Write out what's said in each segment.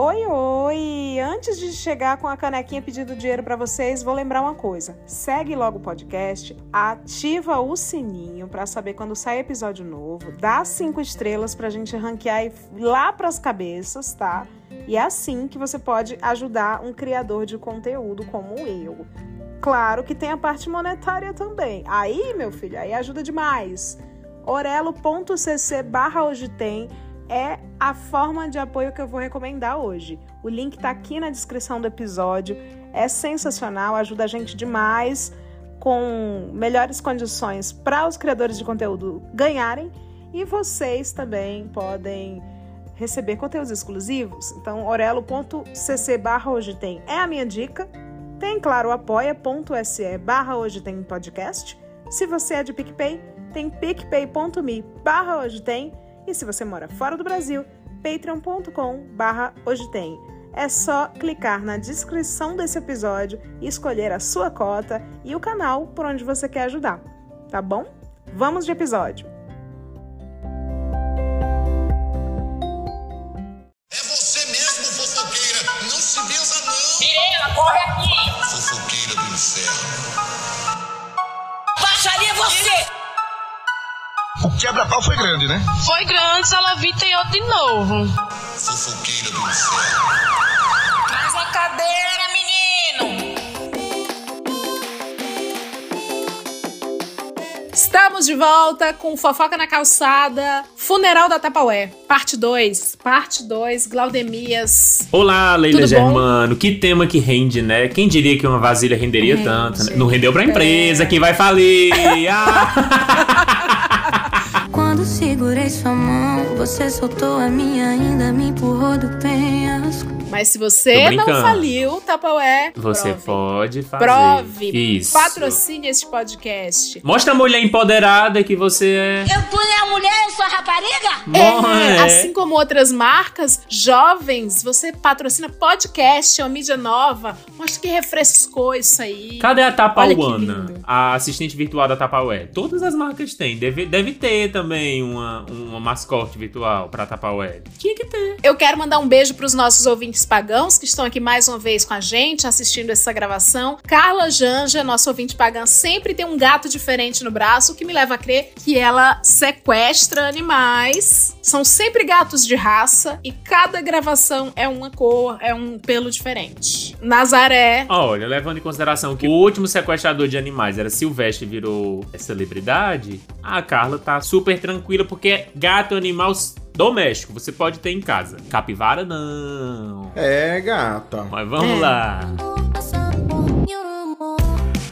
Oi, oi! Antes de chegar com a canequinha pedindo dinheiro para vocês, vou lembrar uma coisa. Segue logo o podcast, ativa o sininho para saber quando sai episódio novo, dá cinco estrelas pra gente ranquear lá pras cabeças, tá? E é assim que você pode ajudar um criador de conteúdo como eu. Claro que tem a parte monetária também. Aí, meu filho, aí ajuda demais. orelo.cc barra hoje tem é a forma de apoio que eu vou recomendar hoje. O link está aqui na descrição do episódio. É sensacional, ajuda a gente demais com melhores condições para os criadores de conteúdo ganharem e vocês também podem receber conteúdos exclusivos. Então, orelo.cc barra hoje tem é a minha dica. Tem, claro, apoia.se barra hoje tem podcast. Se você é de PicPay, tem picpay.me barra hoje tem e se você mora fora do Brasil, patreon.com barra hoje tem. É só clicar na descrição desse episódio e escolher a sua cota e o canal por onde você quer ajudar, tá bom? Vamos de episódio! É você mesmo, fofoqueira! Não se benza, não! Mirela, corre aqui! Fofoqueira do inferno! Baixaria você! O quebra-pau foi grande, né? Foi grande, Salavi tem outro de novo. Fofoqueira do inferno! Traz a cadeira, menino! Estamos de volta com Fofoca na Calçada, Funeral da Tapaué, parte 2. Parte 2, Glaudemias. Olá, Leila Tudo bom? Germano. Que tema que rende, né? Quem diria que uma vasilha renderia Rende. tanto? né? Não rendeu pra empresa, quem vai falir? Ah! Segurei sua mão, você soltou a minha, ainda me empurrou do penhasco. Mas se você não faliu, Tapaué, Você prove. pode fazer. Prove, Isso. patrocine este podcast. Mostra a mulher empoderada que você é. Eu tu é a mulher, eu sou a rapariga? Bom, é. Assim como outras marcas, jovens, você patrocina podcast, é uma mídia nova. Mostra que refrescou isso aí. Cadê a Tapauana? A assistente virtual da Tapaué. Todas as marcas têm. Deve, deve ter também uma, uma mascote virtual pra Tapaué. Tinha que ter. Eu quero mandar um beijo para os nossos ouvintes pagãos que estão aqui mais uma vez com a gente, assistindo essa gravação. Carla Janja, nosso ouvinte pagã, sempre tem um gato diferente no braço, o que me leva a crer que ela sequestra animais. São sempre gatos de raça e cada gravação é uma cor, é um pelo diferente. Nazaré. Olha, levando em consideração que o último sequestrador de animais era Silvestre virou celebridade, a Carla tá super tranquila porque é gato animal doméstico. Você pode ter em casa. Capivara não. É, gata. Mas vamos É. lá.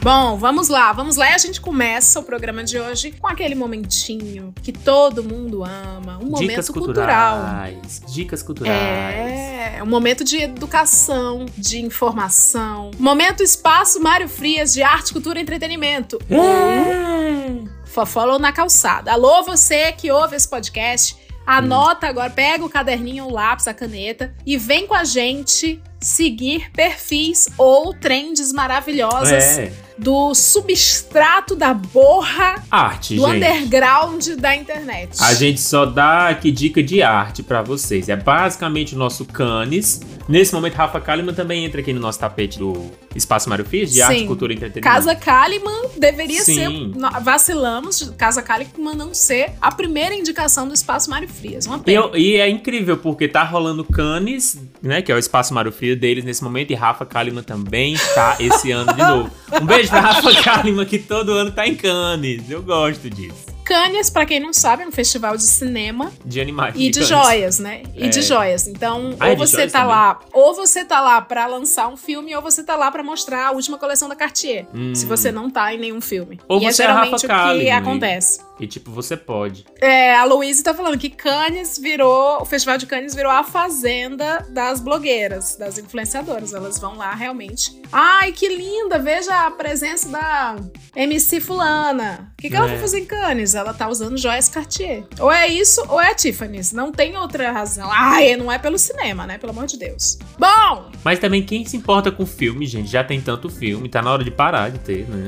Bom, vamos lá, vamos lá e a gente começa o programa de hoje com aquele momentinho que todo mundo ama, um momento Dicas cultural. culturais. Dicas culturais. É, um momento de educação, de informação. Momento Espaço Mário Frias de Arte, Cultura e Entretenimento. Ou Fofollow na Calçada. Alô, você que ouve esse podcast, anota agora, pega o caderninho, o lápis, a caneta e vem com a gente seguir perfis ou trends maravilhosas É. do substrato da borra Arte, do gente. underground da internet. A gente só dá aqui dica de arte pra vocês. É basicamente o nosso Canis. Nesse momento, Rafa Kalimann também entra aqui no nosso tapete do Espaço Mário Frias, de Arte, Sim. Cultura e Entretenimento. Casa Kalimann deveria Sim. ser. Vacilamos Casa Kalimann não ser a primeira indicação do Espaço Mário Frias. Uma E, pena. eu- e é incrível, porque tá rolando Cannes, né? Que é o espaço Mário Frio deles nesse momento, e Rafa Kalimann também está esse ano de novo. Um beijo pra Rafa Kalimann, que todo ano tá em Cannes. Eu gosto disso. Cannes, pra quem não sabe, é um festival de cinema De animais. e de Cannes. joias, né? E É. de joias. Então, Ah, é ou de você tá também? lá, ou você tá lá pra lançar um filme, ou você tá lá pra mostrar a última coleção da Cartier. Hum. Se você não tá em nenhum filme. Ou e é você é geralmente Rafa o que Kalimann e- acontece. E tipo, você pode. É, a Luísa tá falando que Cannes virou, o Festival de Cannes virou a fazenda das blogueiras, das influenciadoras. Elas vão lá realmente. Ai, que linda! Veja a presença da MC Fulana. O que, que ela É. vai fazer em Cannes? Ela tá usando joias Cartier. Ou é isso, ou é a Tiffany's. Não tem outra razão. Ai, não é pelo cinema, né? Pelo amor de Deus. Bom, Mas também quem se importa com filme, gente? Já tem tanto filme, tá na hora de parar de ter, né?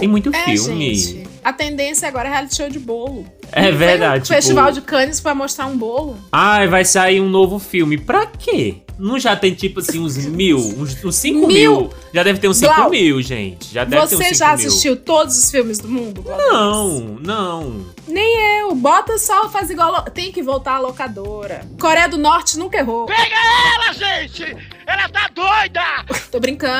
Tem muito é, filme. gente. A tendência agora é reality show de bolo. É Não verdade, um tipo- Festival de Cannes pra mostrar um bolo. Ai, vai sair um novo filme. Pra quê? Não já tem tipo assim uns mil, uns, uns cinco Mil? mil. Já deve ter uns cinco mil, gente. Já deve ter uns Você já mil. assistiu todos os filmes do mundo? Não, não. Nem eu. Bota só, faz igual. Tem que voltar à locadora. Coreia do Norte nunca errou. Pega ela, gente! Ela tá doida! Tô brincando.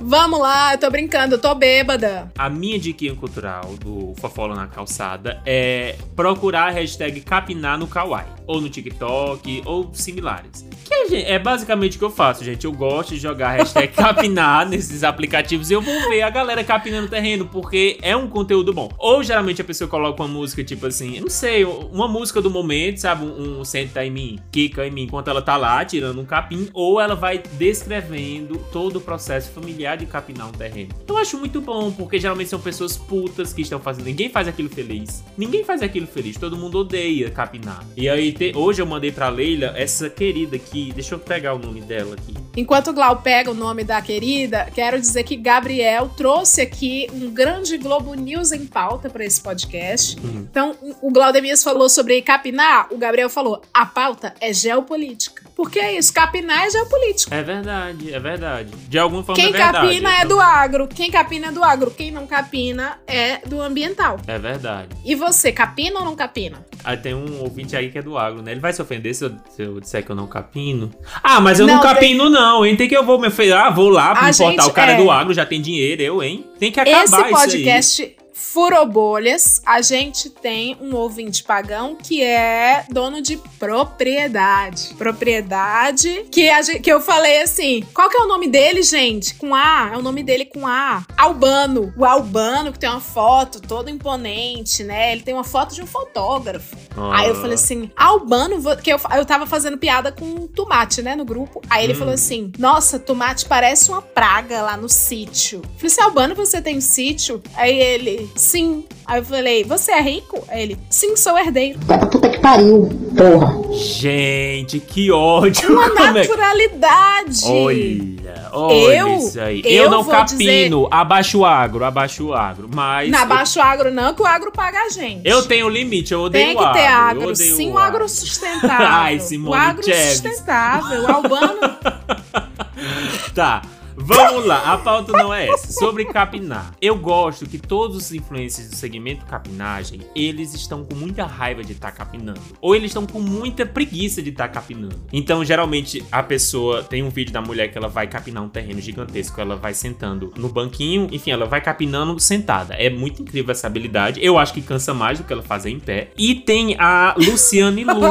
Vamos lá, eu tô brincando, eu tô bêbada. A minha diquinha cultural do Fofola na Calçada é procurar a hashtag capinar no Kawaii. Ou no TikTok, ou similares. Que gente, é basicamente o que eu faço, gente. Eu gosto de jogar hashtag capinar nesses aplicativos e eu vou ver a galera capinando terreno, porque é um conteúdo bom. Ou geralmente a pessoa coloca uma música, tipo assim, eu não sei, uma música do momento, sabe? Um, um senta em mim, quica em mim, enquanto ela tá lá tirando um capim, ou ela vai descrevendo todo o processo familiar de capinar um terreno. Eu acho muito bom, porque geralmente são pessoas putas que estão fazendo. Ninguém faz aquilo feliz. Ninguém faz aquilo feliz. Todo mundo odeia capinar. E aí, te- hoje eu mandei pra Leila essa querida aqui. Deixa eu pegar o nome dela aqui. Enquanto o Glau pega o nome da querida, quero dizer que Gabriel trouxe aqui um grande Globo News em pauta para esse podcast. Uhum. Então, o Glaudemias falou sobre capinar, o Gabriel falou: a pauta é geopolítica. Porque é isso, capinar é geopolítica. É verdade, é verdade. De alguma forma Quem é verdade. capina é Então, do agro, quem capina é do agro, quem não capina é do ambiental. É verdade. E você, capina ou não capina? Aí tem um ouvinte aí que é do agro, né? Ele vai se ofender se eu, se eu disser que eu não capino. Ah, mas eu não, Não, capino, não, hein? Tem que eu vou me ofender. Ah, vou lá pra importar o cara é. do agro, já tem dinheiro, eu, hein? Tem que acabar Esse isso aí. podcast furou bolhas. A gente tem um ouvinte pagão que é dono de propriedade. Propriedade que, a gente- que eu falei assim: qual que é o nome dele, gente? Com A. É o nome dele com A. Albano. O Albano, que tem uma foto toda imponente, né? Ele tem uma foto de um fotógrafo. Ah. Aí eu falei assim, Albano, que eu, eu tava fazendo piada com tomate, né, no grupo. Aí ele Hum. falou assim, nossa, tomate parece uma praga lá no sítio. Eu falei assim, Albano, você tem sítio? Aí ele, sim. Aí eu falei, você é rico? Aí ele, sim, sou herdeiro. Vai pra puta que pariu, porra. Gente, que ódio. Uma é- naturalidade. Olha, olha Eu- isso aí. Eu, eu não capino, abaixo o agro, abaixo o agro. Mas. Na Baixo Agro não, que o agro paga a gente. Eu tenho limite, eu odeio Tem o agro. Eu agro, sim, o o agro sustentável. Ai, o Simone agro Chaves. sustentável. O Albano Tá. Vamos lá, a pauta não é essa. Sobre capinar. Eu gosto que todos os influencers do segmento capinagem, eles estão com muita raiva de estar capinando. Ou eles estão com muita preguiça de estar capinando. Então, geralmente, a pessoa tem um vídeo da mulher que ela vai capinar um terreno gigantesco. Ela vai sentando no banquinho, enfim, ela vai capinando sentada. É muito incrível essa habilidade. Eu acho que cansa mais do que ela fazer em pé. E tem a Luciane Lu.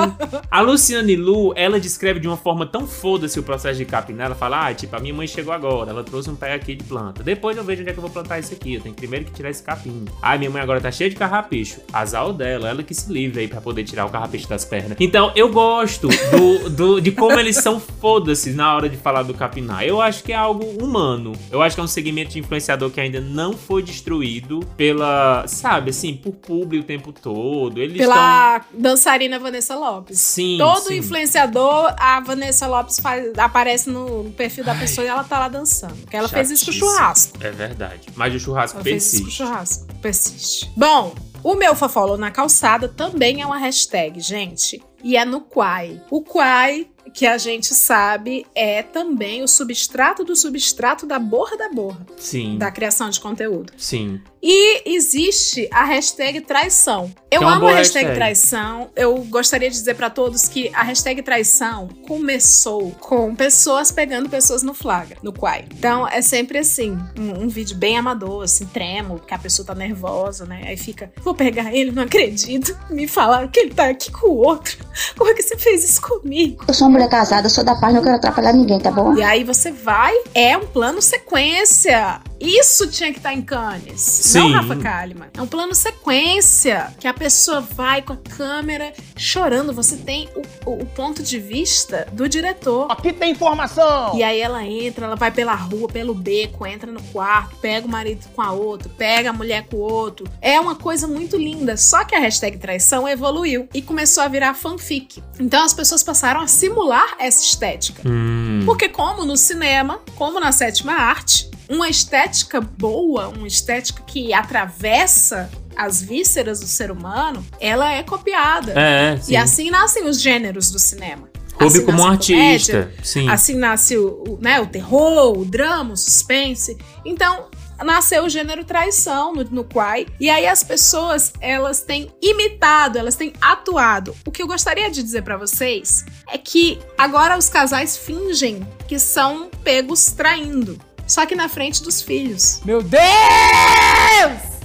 A Luciane Lu, ela descreve de uma forma tão foda-se o processo de capinar. Ela fala, ah, tipo, a minha mãe chegou agora, ela trouxe um pé aqui de planta. Depois eu vejo onde é que eu vou plantar isso aqui. Eu tenho primeiro que tirar esse capim. Ah, minha mãe agora tá cheia de carrapicho. Azar dela, ela que se livre aí pra poder tirar o carrapicho das pernas. Então, eu gosto do, do- de como eles são foda-se na hora de falar do capinar. Eu acho que é algo humano. Eu acho que é um segmento de influenciador que ainda não foi destruído pela, sabe, assim, por público o tempo todo. Eles pela dançarina Vanessa Lopes. Sim, Todo sim. influenciador, a Vanessa Lopes faz- aparece no perfil da pessoa e ela tá lá dançando. Porque ela fez isso com Chatíssimo. churrasco. É verdade. Mas o churrasco Ela fez isso com o persiste. churrasco. Persiste. Bom, o meu Fofolo na calçada também é uma hashtag, gente. E é no Quai. O Quai, que a gente sabe, é também o substrato do substrato da borra da borra. Sim. Da criação de conteúdo. Sim. E existe a hashtag traição. Eu é amo a hashtag, hashtag. traição. Eu gostaria de dizer pra todos que a hashtag traição começou com pessoas pegando pessoas no flagra, no quai. Então é sempre assim, um, um vídeo bem amador, assim, tremo, que a pessoa tá nervosa, né? Aí fica, vou pegar ele, não acredito. Me falaram que ele tá aqui com o outro. Como é que você fez isso comigo? Eu sou uma mulher casada, sou da paz, não quero atrapalhar ninguém, tá bom? E aí você vai, é um plano sequência. Isso tinha que estar em Cannes. Sim. Não Rafa Kalimann. É um plano sequência. Que a pessoa vai com a câmera chorando. Você tem o, o- o ponto de vista do diretor. Aqui tem informação! E aí ela entra, ela vai pela rua, pelo beco, entra no quarto, pega o marido com a outra, pega a mulher com o outro. É uma coisa muito linda. Só que a hashtag traição evoluiu e começou a virar fanfic. Então as pessoas passaram a simular essa estética. Hum. Porque, como no cinema, como na sétima arte, uma estética boa, uma estética que atravessa as vísceras do ser humano, ela é copiada. É. E assim nascem os gêneros do cinema. Coube Assim como um nasce a comédia, artista. Sim. Assim nasce o, o, né, o terror, o drama, o suspense. Então, nasceu o gênero traição no, no Quai. E aí as pessoas, elas têm imitado, elas têm atuado. O que eu gostaria de dizer pra vocês é que agora os casais fingem que são pegos traindo. Só que na frente dos filhos. Meu Deus!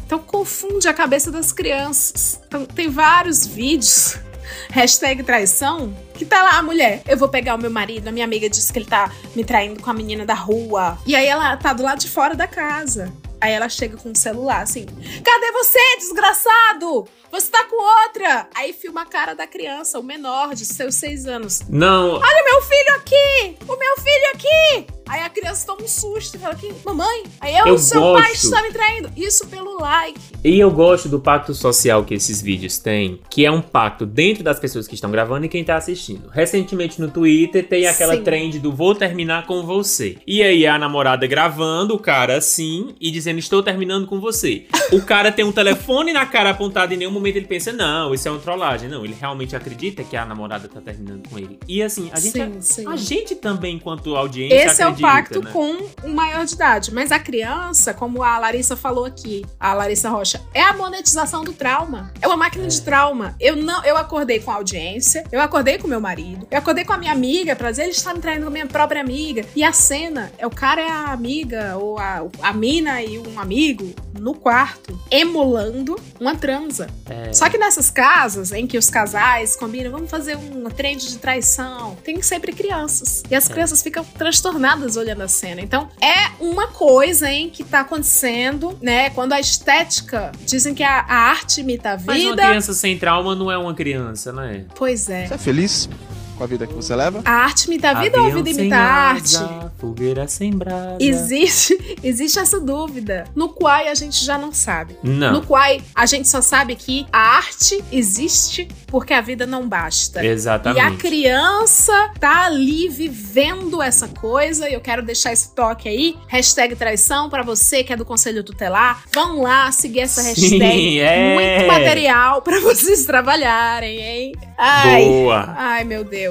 Então confunde a cabeça das crianças. Então tem vários vídeos, hashtag traição, que tá lá a mulher. Eu vou pegar o meu marido, a minha amiga disse que ele tá me traindo com a menina da rua. E aí ela tá do lado de fora da casa. Aí ela chega com o celular assim: Cadê você, desgraçado? Você tá com outra! Aí filma a cara da criança, o menor de seus seis anos. Não, Olha o meu filho aqui! O meu filho aqui! Aí a criança toma um susto e fala aqui, mamãe, aí eu, Eu seu pai gosto. está me traindo. Isso pelo like. E eu gosto do pacto social que esses vídeos têm, que é um pacto dentro das pessoas que estão gravando e quem tá assistindo. Recentemente no Twitter tem aquela Sim. trend do vou terminar com você. E aí a namorada gravando, o cara assim, e dizendo estou terminando com você. O cara tem um telefone na cara apontado em nenhum momento ele pensa, não, isso é uma trollagem. Não, ele realmente acredita que a namorada tá terminando com ele. E assim, a gente, Sim, sim. a gente também, enquanto audiência, Esse é o acredita, pacto né? com o maior de idade. Mas a criança, como a Larissa falou aqui, a Larissa Rocha, é a monetização do trauma. É uma máquina de trauma. Eu não, eu acordei com a audiência, eu acordei com meu marido, eu acordei com a minha amiga pra dizer ele está me traindo com a minha própria amiga. E a cena é o cara e a amiga, ou a, a mina e um amigo no quarto, emulando uma transa. É. Só que nessas casas em que os casais combinam, vamos fazer uma trend de traição, tem sempre crianças. E É. as crianças ficam transtornadas olhando a cena. Então, é uma coisa, hein, que tá acontecendo, né? Quando a estética dizem que a, a arte imita a Mas uma vida. criança sem trauma não é uma criança, né? Pois é. Você é feliz Thanks. Com a vida que você leva? A arte imita a vida ou a Avião vida sem imita a arte? asa, Fogueira sem brasa. Existe, existe essa dúvida. No Quai a gente já não sabe. Não. No Quai a gente só sabe que a arte existe porque a vida não basta. E a Exatamente. criança tá ali vivendo essa coisa. E eu quero deixar esse toque aí. Hashtag traição pra você que é do Conselho Tutelar. Vão lá seguir essa Sim, hashtag. é. Muito material pra vocês trabalharem, hein? Ai, Boa. ai meu Deus.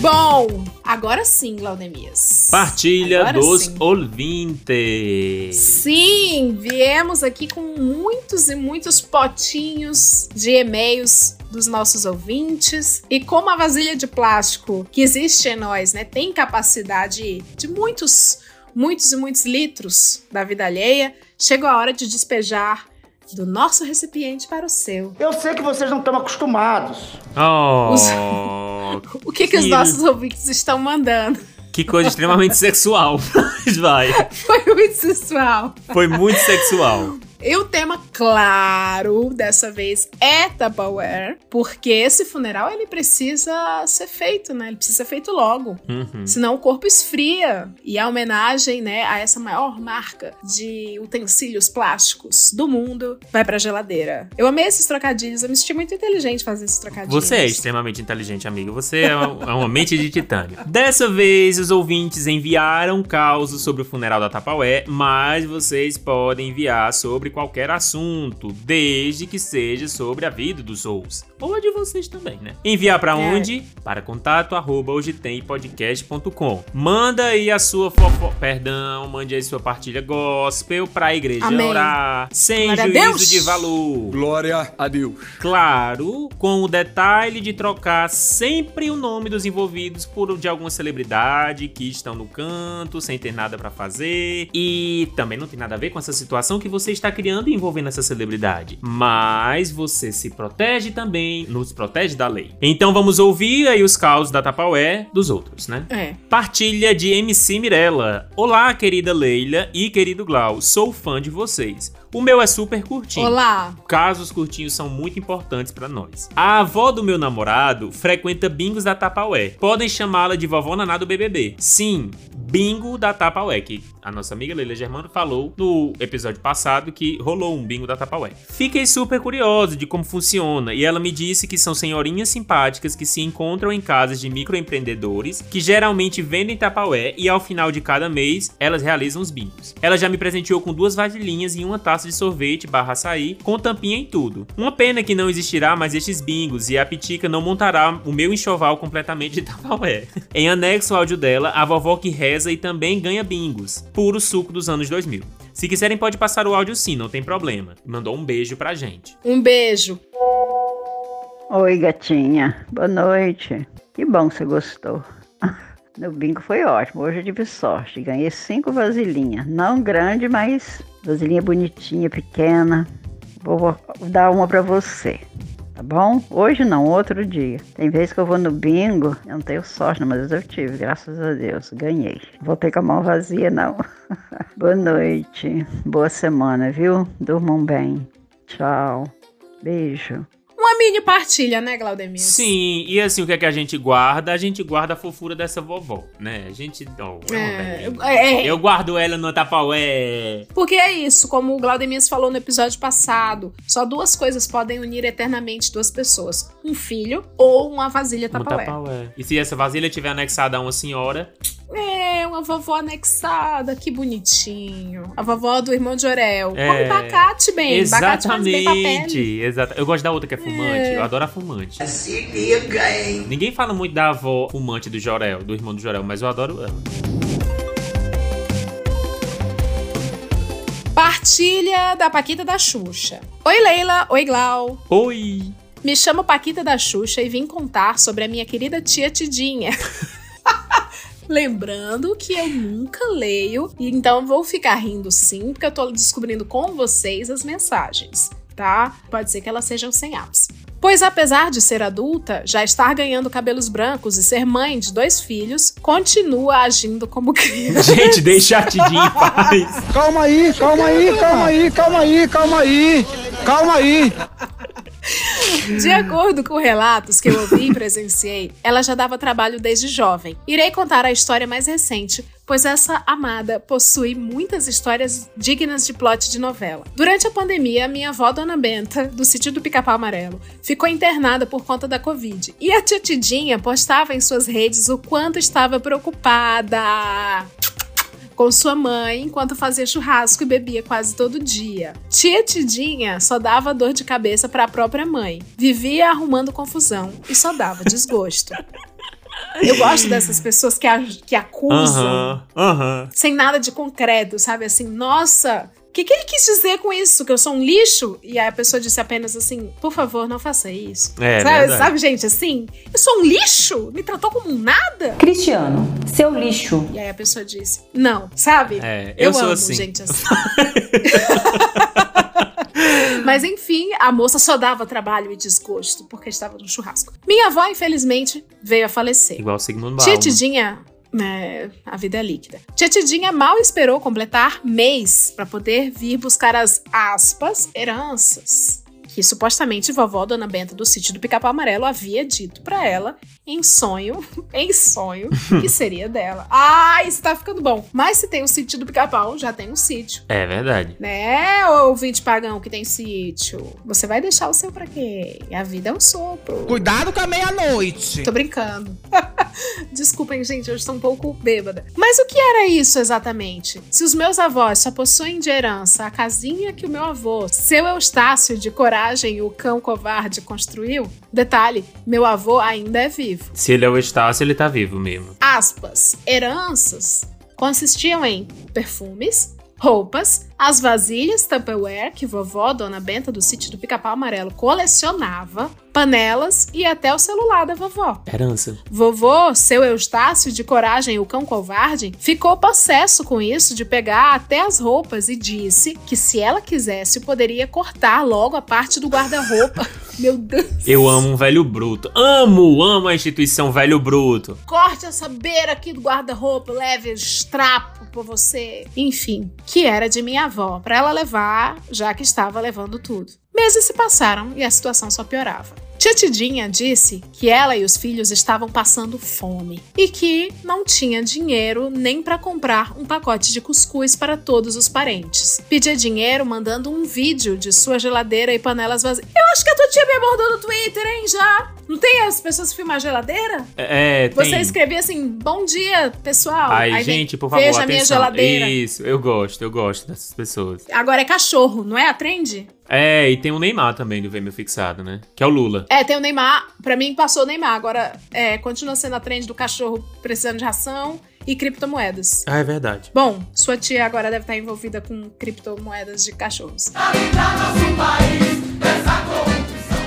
Bom, agora sim, Glaudemias. Partilha Agora dos sim. ouvintes. Sim, viemos aqui com muitos e muitos potinhos de e-mails dos nossos ouvintes. E como a vasilha de plástico que existe em nós, né, tem capacidade de muitos, muitos e muitos litros da vida alheia, chegou a hora de despejar do nosso recipiente para o seu. Eu sei que vocês não estão acostumados. Oh, O que, que os Filho. nossos ouvintes estão mandando? que coisa extremamente sexual. Mas vai. Foi muito sensual. Foi muito sexual. E o tema, claro, dessa vez é Tupperware, porque esse funeral ele precisa ser feito, né? Ele precisa ser feito logo. Uhum. Senão o corpo esfria. E a homenagem, né, a essa maior marca de utensílios plásticos do mundo vai pra geladeira. Eu amei esses trocadilhos, eu me senti muito inteligente fazendo esses trocadilhos. Você é extremamente inteligente, amigo. Você é uma, é uma mente de titânio. Dessa vez, os ouvintes enviaram causos sobre o funeral da Tapaué, mas vocês podem enviar sobre qualquer assunto, desde que seja sobre a vida dos Souls. Ou a de vocês também, né? Enviar pra É. onde? Para contato arroba hoje tem podcast.com. Manda aí a sua fofo... Perdão, mande aí sua partilha gospel pra igreja Amém. orar. Sem Glória juízo Deus. de valor. Glória a Deus. Claro, com o detalhe de trocar sempre o nome dos envolvidos por o de alguma celebridade que estão no canto, sem ter nada pra fazer. E também não tem nada a ver com essa situação que você está criando envolvendo essa celebridade. Mas você se protege também, nos protege da lei. Então vamos ouvir aí os causos da Tapaué dos outros, né? É. Partilha de MC Mirella. Olá, querida Leila e querido Glau, sou fã de vocês. O meu é super curtinho. Olá. Casos curtinhos são muito importantes pra nós. A avó do meu namorado frequenta bingos da Tapaué. Podem chamá-la de vovó Naná do BBB. Sim, bingo da Tapaué, que a nossa amiga Leila Germano falou no episódio passado que rolou um bingo da Tapaué. Fiquei super curioso de como funciona e ela me disse que são senhorinhas simpáticas que se encontram em casas de microempreendedores que geralmente vendem Tapaué e ao final de cada mês elas realizam os bingos. Ela já me presenteou com duas vasilhinhas e uma taça de sorvete barra açaí com tampinha em tudo. Uma pena que não existirá mais estes bingos e a Pitica não montará o meu enxoval completamente de Tapaué. em anexo ao áudio dela, a vovó que reza e também ganha bingos. Puro suco dos anos 2000. Se quiserem, pode passar o áudio sim, não tem problema. Mandou um beijo pra gente. Um beijo. Oi, gatinha. Boa noite. Que bom que você gostou. Meu bingo foi ótimo. Hoje eu tive sorte. Ganhei cinco vasilhinhas. Não grande, mas vasilhinha bonitinha, pequena. Vou dar uma pra você. Tá bom? Hoje não, outro dia. Tem vezes que eu vou no bingo, eu não tenho sorte, mas eu tive, graças a Deus. Ganhei. Voltei com a mão vazia, não. Boa noite. Boa semana, viu? Durmam bem. Tchau. Beijo. Uma mini partilha, né, Glaudemir? Sim, e assim, o que é que a gente guarda? A gente guarda a fofura dessa vovó, né? A gente. Oh, É, eu, é. eu guardo ela no Tapaué. Porque é isso, como o Glaudemir falou no episódio passado, só duas coisas podem unir eternamente duas pessoas: um filho ou uma vasilha tapaué. Tapaué. E se essa vasilha tiver anexada a uma senhora, É, uma vovó anexada, que bonitinho. A vovó do irmão de Orel. É. Come bacate bem, bacate faz bem pra pele. Exatamente. Exata. Eu gosto da outra que é fumante. Eu adoro a fumante. Se liga, hein? Ninguém fala muito da avó fumante do Jorel, do irmão do Jorel, mas eu adoro ela. Partilha da Paquita da Xuxa. Oi, Leila. Oi, Glau. Oi! Me chamo Paquita da Xuxa e vim contar sobre a minha querida tia Tidinha. Lembrando que eu nunca leio, e então vou ficar rindo sim, porque eu tô descobrindo com vocês as mensagens, tá? Pode ser que elas sejam sem ápice. Pois apesar de ser adulta, já estar ganhando cabelos brancos e ser mãe de dois filhos, continua agindo como criança. Gente, deixa a Tidinha em paz. Calma aí, calma aí, calma aí, calma aí, calma aí. Calma aí. De acordo com relatos que eu ouvi e presenciei, ela já dava trabalho desde jovem. Irei contar a história mais recente, pois essa amada possui muitas histórias dignas de plot de novela. Durante a pandemia, minha avó Dona Benta, do sítio do Pica-Pau Amarelo, ficou internada por conta da Covid. E a tia Tidinha postava em suas redes o quanto estava preocupada com sua mãe enquanto fazia churrasco e bebia quase todo dia. Tia Tidinha só dava dor de cabeça para a própria mãe, vivia arrumando confusão e só dava desgosto. Eu gosto dessas pessoas que, a- que acusam Aham, aham. sem nada de concreto, sabe? Assim, nossa, o que, que ele quis dizer com isso? Que eu sou um lixo? E aí a pessoa disse apenas assim: por favor, não faça isso. É, sabe, verdade. sabe, gente, assim? Eu sou um lixo? Me tratou como um nada? Cristiano, seu lixo. E aí a pessoa disse: não, sabe? É, eu, sou amo assim. gente assim. Mas enfim, a moça só dava trabalho e desgosto porque estava no churrasco. Minha avó, infelizmente, veio a falecer. Igual o Sigmund Tia Bauman. Tidinha. É, a vida é líquida. Tia Tidinha mal esperou completar mês para poder vir buscar as aspas heranças que supostamente vovó Dona Benta do sítio do Pica-Pau Amarelo havia dito para ela em sonho, em sonho, que seria dela. Ah, isso tá ficando bom. Mas se tem o sítio do Pica-Pau, já tem um sítio. É verdade. Né, ouvinte pagão que tem sítio? Você vai deixar o seu pra quê? A vida é um sopro. Cuidado com a meia-noite. Tô brincando. Desculpem, gente, eu estou um pouco bêbada. Mas o que era isso exatamente? Se os meus avós só possuem de herança a casinha que o meu avô, seu Eustácio de Coragem, o cão covarde, construiu, detalhe, meu avô ainda é vivo. Se ele é o Estácio, ele tá vivo mesmo. Aspas, heranças consistiam em perfumes, roupas, as vasilhas Tupperware que vovó Dona Benta do sítio do Pica-Pau Amarelo colecionava, panelas e até o celular da vovó. Herança. Vovô, seu Eustácio de Coragem, o cão covarde, ficou possesso com isso de pegar até as roupas e disse que se ela quisesse poderia cortar logo a parte do guarda-roupa Meu Deus. Eu amo um velho bruto. Amo, amo a instituição velho bruto. Corte essa beira aqui do guarda-roupa, leve os trapos pra você. Enfim, que era de minha avó, pra ela levar, já que estava levando tudo. Meses se passaram e a situação só piorava. Tia Tidinha disse que ela e os filhos estavam passando fome e que não tinha dinheiro nem para comprar um pacote de cuscuz para todos os parentes. Pedia dinheiro mandando um vídeo de sua geladeira e panelas vazias. Eu acho que a tua tia me abordou no Twitter, hein, já? Não tem as pessoas que filmam a geladeira? É, tem. Você escrevia assim, bom dia, pessoal. Ai, Aí vem, gente, por favor, Veja a atenção. minha geladeira. Isso, eu gosto, eu gosto dessas pessoas. Agora é cachorro, não é a trend? É, e tem o Neymar também do Vêmeo Fixado, né? Que é o Lula. É, tem o Neymar. Pra mim, passou o Neymar. Agora, é, continua sendo a trend do cachorro precisando de ração e criptomoedas. Ah, é verdade. Bom, sua tia agora deve estar envolvida com criptomoedas de cachorros.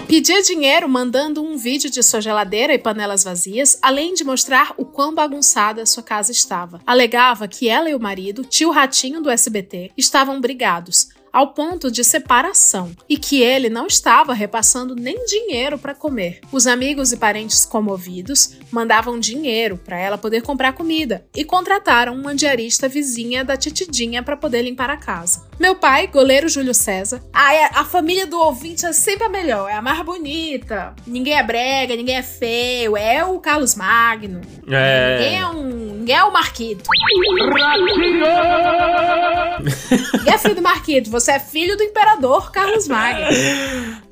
Pedia dinheiro mandando um vídeo de sua geladeira e panelas vazias, além de mostrar o quão bagunçada sua casa estava. Alegava que ela e o marido, tio Ratinho do SBT, estavam brigados, ao ponto de separação, e que ele não estava repassando nem dinheiro para comer. Os amigos e parentes comovidos mandavam dinheiro para ela poder comprar comida e contrataram uma diarista vizinha da titidinha para poder limpar a casa. Meu pai, goleiro Júlio César, ah, é- a família do ouvinte é sempre a melhor, é a mais bonita. Ninguém é brega, ninguém é feio, é o Carlos Magno. É. Ninguém é um. O Marquito. Ninguém é filho do Marquito, você é filho do imperador Carlos Magno.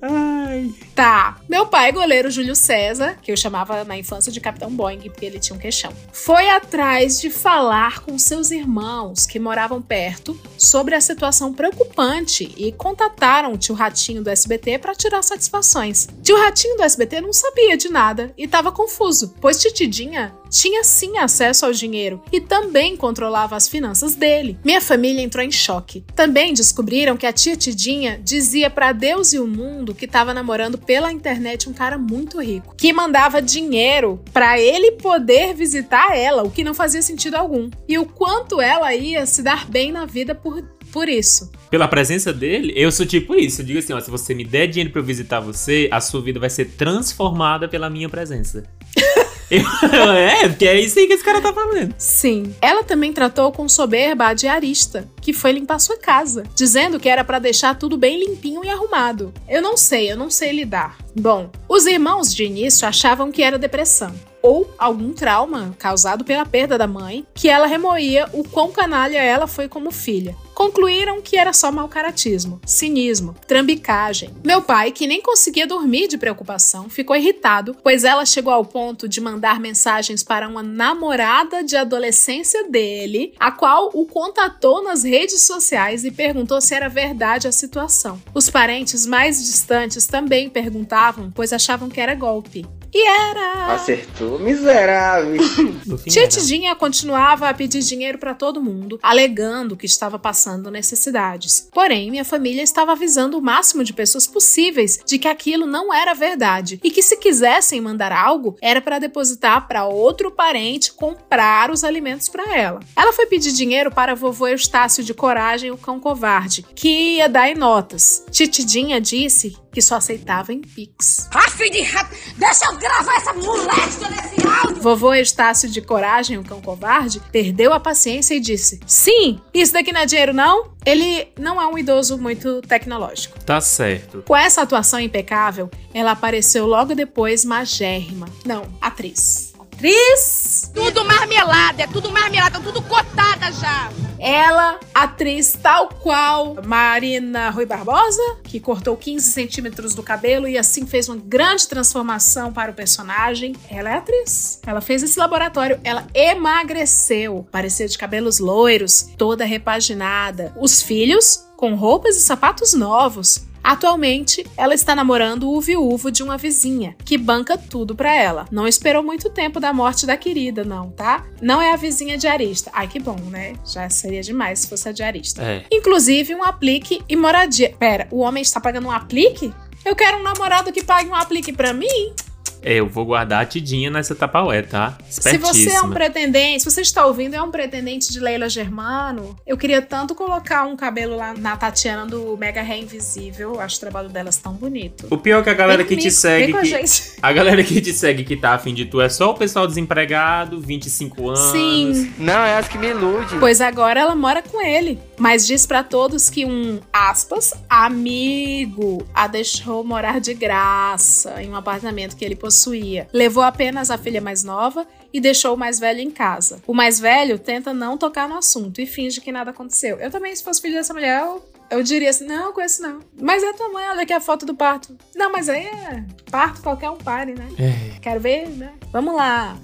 Tá. Meu pai, goleiro Júlio César, que eu chamava na infância de Capitão Boeing, porque ele tinha um queixão, foi atrás de falar com seus irmãos que moravam perto sobre a situação preocupante e contataram o tio Ratinho do SBT para tirar satisfações. Tio Ratinho do SBT não sabia de nada e estava confuso, pois Titidinha tinha sim acesso ao dinheiro e também controlava as finanças dele. Minha família entrou em choque. Também descobriram que a tia Tidinha dizia para Deus e o mundo que estava namorando pela internet um cara muito rico, que mandava dinheiro para ele poder visitar ela, o que não fazia sentido algum. E o quanto ela ia se dar bem na vida por por isso. Pela presença dele, eu sou tipo isso. Eu digo assim, ó, se você me der dinheiro pra eu visitar você, a sua vida vai ser transformada pela minha presença. É, porque é isso aí que esse cara tá falando. Sim. Ela também tratou com soberba a diarista, que foi limpar sua casa, dizendo que era pra deixar tudo bem limpinho e arrumado. Eu não sei, eu não sei lidar. Bom, os irmãos de início achavam que era depressão ou algum trauma causado pela perda da mãe, que ela remoía o quão canalha ela foi como filha. Concluíram que era só mau caratismo, cinismo, trambicagem. Meu pai, que nem conseguia dormir de preocupação, ficou irritado, pois ela chegou ao ponto de mandar mensagens para uma namorada de adolescência dele, a qual o contatou nas redes sociais e perguntou se era verdade a situação. Os parentes mais distantes também perguntavam, pois achavam que era golpe. E era! Acertou, miserável. Tia Tidinha continuava a pedir dinheiro para todo mundo, alegando que estava passando necessidades. Porém, minha família estava avisando o máximo de pessoas possíveis de que aquilo não era verdade e que se quisessem mandar algo, era para depositar para outro parente comprar os alimentos para ela. Ela foi pedir dinheiro para vovô Eustácio de Coragem, o cão covarde, que ia dar em notas. Titidinha disse que só aceitava em Pix. Ah, filho de rato, deixa eu gravar essa moléstia nesse áudio. Vovô Estácio de Coragem, o cão covarde, perdeu a paciência e disse: Sim, isso daqui não é dinheiro, não? Ele não é um idoso muito tecnológico. Tá certo. Com essa atuação impecável, ela apareceu logo depois magérrima. Não, atriz. Atriz! Tudo marmelada, é tudo marmelada, tudo cotada já. Ela, atriz tal qual Marina Rui Barbosa, que cortou 15 centímetros do cabelo e assim fez uma grande transformação para o personagem. Ela é atriz. Ela fez esse laboratório. Ela emagreceu. Parecia de cabelos loiros, toda repaginada. Os filhos com roupas e sapatos novos. Atualmente, ela está namorando o viúvo de uma vizinha, que banca tudo pra ela. Não esperou muito tempo da morte da querida, não, tá? Não é a vizinha diarista. Ai, que bom, né? Já seria demais se fosse a diarista. É. Inclusive um aplique e moradia. Pera, o homem está pagando um aplique? Eu quero um namorado que pague um aplique pra mim. É, eu vou guardar a tidinha nessa tapaué, tá? Se você é um pretendente, se você está ouvindo, é um pretendente de Leila Germano, eu queria tanto colocar um cabelo lá na Tatiana do Mega Ré Invisível. Eu acho o trabalho delas tão bonito. O pior é que a galera Vem que te comigo, segue. vem com a que- gente. a galera que te segue que tá afim de tu é só o pessoal desempregado, 25 anos. Sim. Não, é as que me ilude. Pois agora ela mora com ele. Mas diz pra todos que um, aspas, amigo a deixou morar de graça em um apartamento que ele possuía. Levou apenas a filha mais nova e deixou o mais velho em casa. O mais velho tenta não tocar no assunto e finge que nada aconteceu. Eu também, se fosse filho dessa mulher, eu, eu diria assim: não, conheço não. Mas é tua mãe, olha aqui a foto do parto. Não, mas aí é parto, qualquer um pare, né? Quero ver, né? Vamos lá.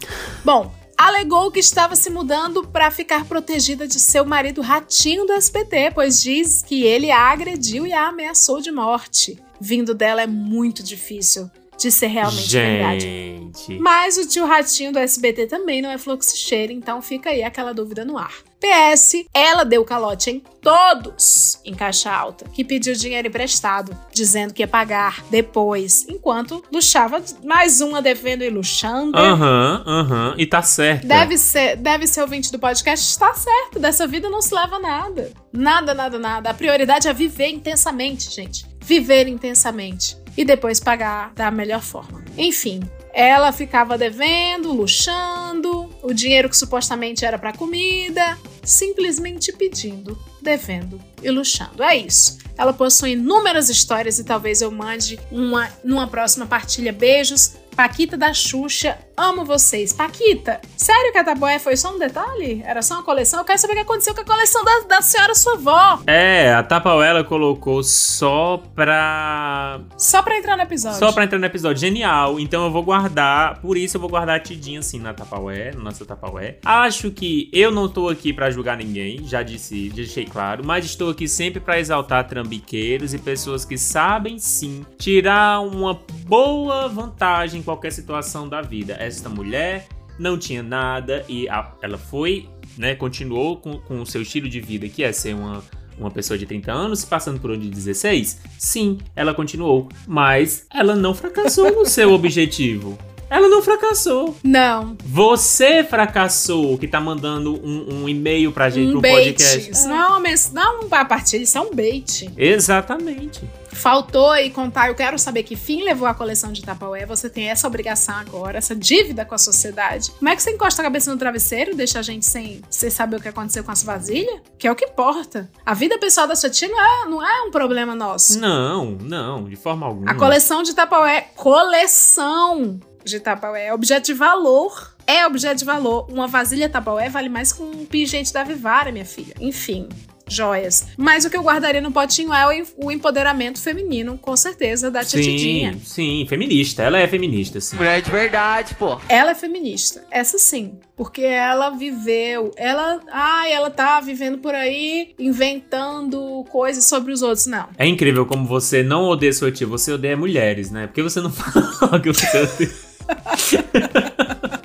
Bom, alegou que estava se mudando para ficar protegida de seu marido ratinho do SBT, pois diz que ele a agrediu e a ameaçou de morte. Vindo dela é muito difícil de ser realmente verdade. Gente. Mas o tio Ratinho do SBT também não é fluxicheiro, então fica aí aquela dúvida no ar. PS, ela deu calote em todos em caixa alta, que pediu dinheiro emprestado, dizendo que ia pagar depois, enquanto luxava mais uma devendo e luxando. Aham, aham. E tá certo. Deve ser, deve ser ouvinte do podcast, está certo. Dessa vida não se leva nada. Nada, nada, nada. A prioridade é viver intensamente, gente. Viver intensamente. E depois pagar da melhor forma. Enfim, ela ficava devendo, luxando, o dinheiro que supostamente era para comida, simplesmente pedindo, devendo e luxando. É isso. Ela possui inúmeras histórias e talvez eu mande uma numa próxima partilha. Beijos. Paquita da Xuxa, amo vocês. Paquita, sério que a Taboé foi só um detalhe? Era só uma coleção? Eu quero saber o que aconteceu com a coleção da, da senhora sua avó. É, a Tapauela colocou só pra. Só pra entrar no episódio. Só pra entrar no episódio. Genial. Então eu vou guardar. Por isso eu vou guardar a tidinha assim na Tapaué, na nossa Tapaué. Acho que eu não tô aqui pra julgar ninguém, já disse, já deixei claro. Mas estou aqui sempre pra exaltar trambiqueiros e pessoas que sabem sim tirar uma boa vantagem em qualquer situação da vida. Esta mulher não tinha nada e a- ela foi, né, continuou com, com o seu estilo de vida, que é ser uma uma pessoa de 30 anos passando por um de 16? Sim, ela continuou, mas ela não fracassou no seu objetivo. Ela não fracassou. Não. Você fracassou que tá mandando um, um e-mail pra gente Um pro bait. podcast. Isso não é uma mens... não é uma partilha, isso é um bait. Exatamente. Faltou aí contar, eu quero saber que fim levou a coleção de Tapaué. Você tem essa obrigação agora, essa dívida com a sociedade. Como é que você encosta a cabeça no travesseiro e deixa a gente sem, sem saber o que aconteceu com as vasilhas? Que é o que importa. A vida pessoal da sua tia não é, não é um problema nosso. Não, não, de forma alguma. A coleção de Tapaué, coleção de Tapaué, é objeto de valor. É objeto de valor. Uma vasilha Tapaué vale mais que um pingente da Vivara, minha filha. Enfim, joias. Mas o que eu guardaria no potinho é o em- o empoderamento feminino, com certeza, da tia Tidinha. Sim, sim, feminista. Ela é feminista, sim. Mulher de verdade, pô. Ela é feminista, essa sim, porque ela viveu, ela, ai, ela tá vivendo por aí inventando coisas sobre os outros, não. É incrível como você não odeia sua tia, você odeia mulheres, né? Porque você não fala que você odeia.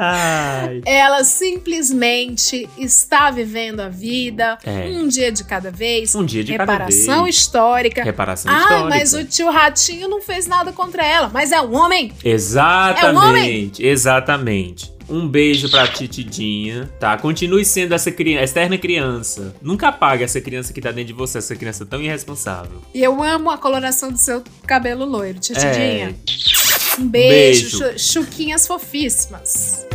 Ai. Ela simplesmente está vivendo a vida, É. um dia de cada vez. Um dia de cada reparação vez. histórica. Reparação ah, histórica. mas o tio Ratinho não fez nada contra ela, mas é um homem. Exatamente, exatamente. Um beijo pra Titidinha, tá? Continue sendo essa criança, externa criança. Nunca apague essa criança que tá dentro de você, essa criança tão irresponsável. E eu amo a coloração do seu cabelo loiro, Titidinha. É. Um beijo, Beijo. chu- chuquinhas fofíssimas.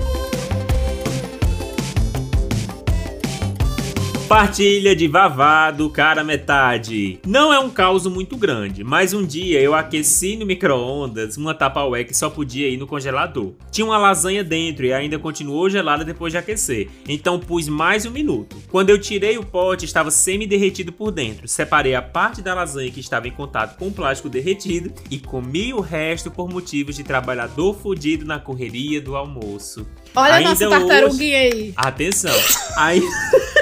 Partilha de vavado, cara metade. Não é um caos muito grande, mas um dia eu aqueci no micro-ondas uma tapaué que só podia ir no congelador. Tinha uma lasanha dentro e ainda continuou gelada depois de aquecer, então pus mais um minuto. Quando eu tirei o pote, estava semi-derretido por dentro. Separei a parte da lasanha que estava em contato com o plástico derretido e comi o resto por motivos de trabalhador fudido na correria do almoço. Olha a Ainda nossa tartaruguinha aí. Atenção. Aí...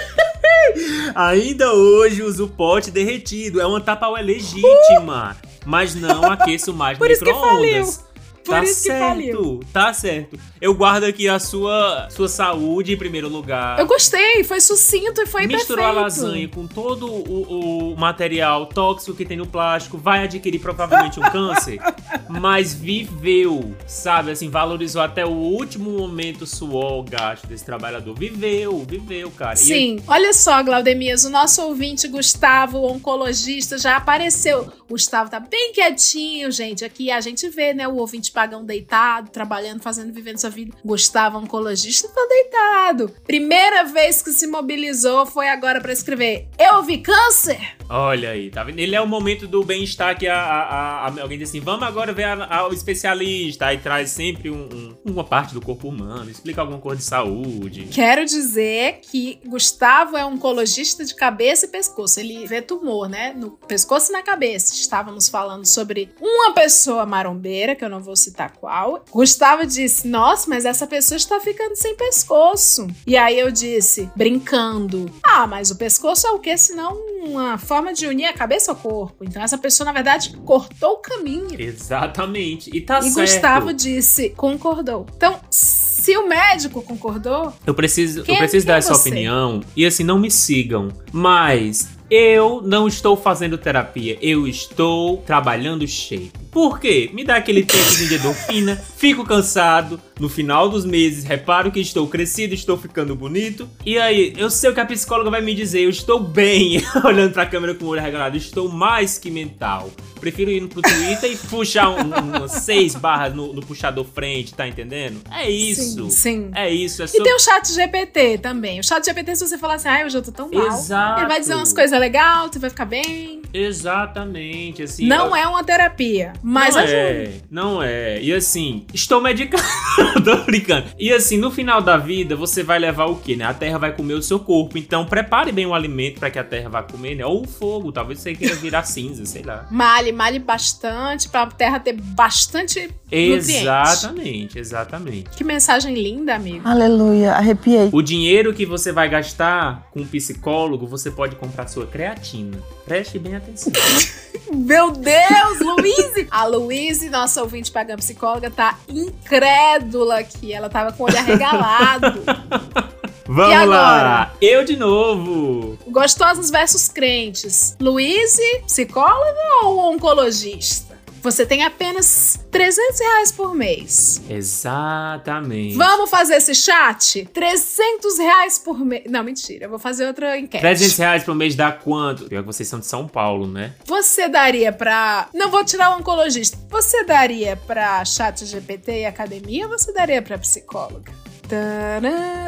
Ainda hoje uso pote derretido. É uma tapaué legítima. Mas não aqueço mais no micro-ondas. Por tá isso que certo, faliu. tá certo. Eu guardo aqui a sua, sua saúde em primeiro lugar. Eu gostei, foi sucinto e foi Misturou a perfeito. lasanha com todo o, o material tóxico que tem no plástico, vai adquirir provavelmente um câncer, mas viveu, sabe? Assim, valorizou até o último momento o suor, o gasto desse trabalhador. Viveu, viveu, cara. Sim, olha só, Glaudemias, o nosso ouvinte Gustavo, o oncologista, já apareceu. Gustavo tá bem quietinho, gente. Aqui a gente vê, né, o ouvinte pagão deitado, trabalhando, fazendo, vivendo sua vida. Gustavo, oncologista, tá deitado. Primeira vez que se mobilizou foi agora pra escrever: Eu vi câncer? Olha aí, tá vendo? Ele é o momento do bem-estar que a, a- a- alguém diz assim: vamos agora ver o especialista. Aí traz sempre um- um- uma parte do corpo humano, explica alguma coisa de saúde. Quero dizer que Gustavo é oncologista de cabeça e pescoço. Ele vê tumor, né? No pescoço e na cabeça. Estávamos falando sobre uma pessoa marombeira, que eu não vou citar qual. Gustavo disse: Nossa, mas essa pessoa está ficando sem pescoço. E aí eu disse, brincando: Ah, mas o pescoço é o que? Senão uma forma de unir a cabeça ao corpo. Então essa pessoa, na verdade, cortou o caminho. Exatamente. E tá e certo. Gustavo disse: concordou. Então, se o médico concordou, Eu preciso, eu é- preciso dar é essa você? opinião. E assim, não me sigam. Mas eu não estou fazendo terapia. Eu estou trabalhando shape. Por quê? Me dá aquele tempo de endorfina, fico cansado. No final dos meses, reparo que estou crescido, estou ficando bonito. E aí, eu sei o que a psicóloga vai me dizer. Eu estou bem, olhando pra câmera com o olho regalado. Estou mais que mental. Prefiro ir pro Twitter e puxar um, um- seis barras no, no puxador frente, tá entendendo? É isso. Sim, sim. É isso. É E tem o chat GPT também. O chat GPT, se você falar assim, ai, hoje eu tô tão mal. Exato. Ele vai dizer umas coisas legais, você vai ficar bem. Exatamente, assim. não eu- é uma terapia, mas não ajuda. é, não é. E assim, estou medicado. Tô brincando. E assim, no final da vida, você vai levar o quê, né? A terra vai comer o seu corpo. Então, prepare bem o alimento para que a terra vá comer, né? Ou o fogo, talvez você queira virar cinza, sei lá. Male, male bastante pra terra ter bastante. Exatamente, exatamente. Que mensagem linda, amigo. Aleluia, arrepiei. O dinheiro que você vai gastar com um psicólogo, você pode comprar sua creatina. Preste bem atenção. Meu Deus, Luíse! A Luíse, nossa ouvinte pagando psicóloga, tá incrédula aqui. Ela tava com o olho arregalado. Vamos agora? lá! Eu de novo! Gostosos versus crentes. Luíse, psicóloga ou oncologista? Você tem apenas 300 reais por mês. Exatamente. Vamos fazer esse chat? 300 reais por mês. Não, mentira. Eu vou fazer outra enquete. 300 reais por mês dá quanto? Pior que vocês são de São Paulo, né? Você daria pra. Não vou tirar o oncologista. Você daria pra chat GPT e academia ou você daria pra psicóloga?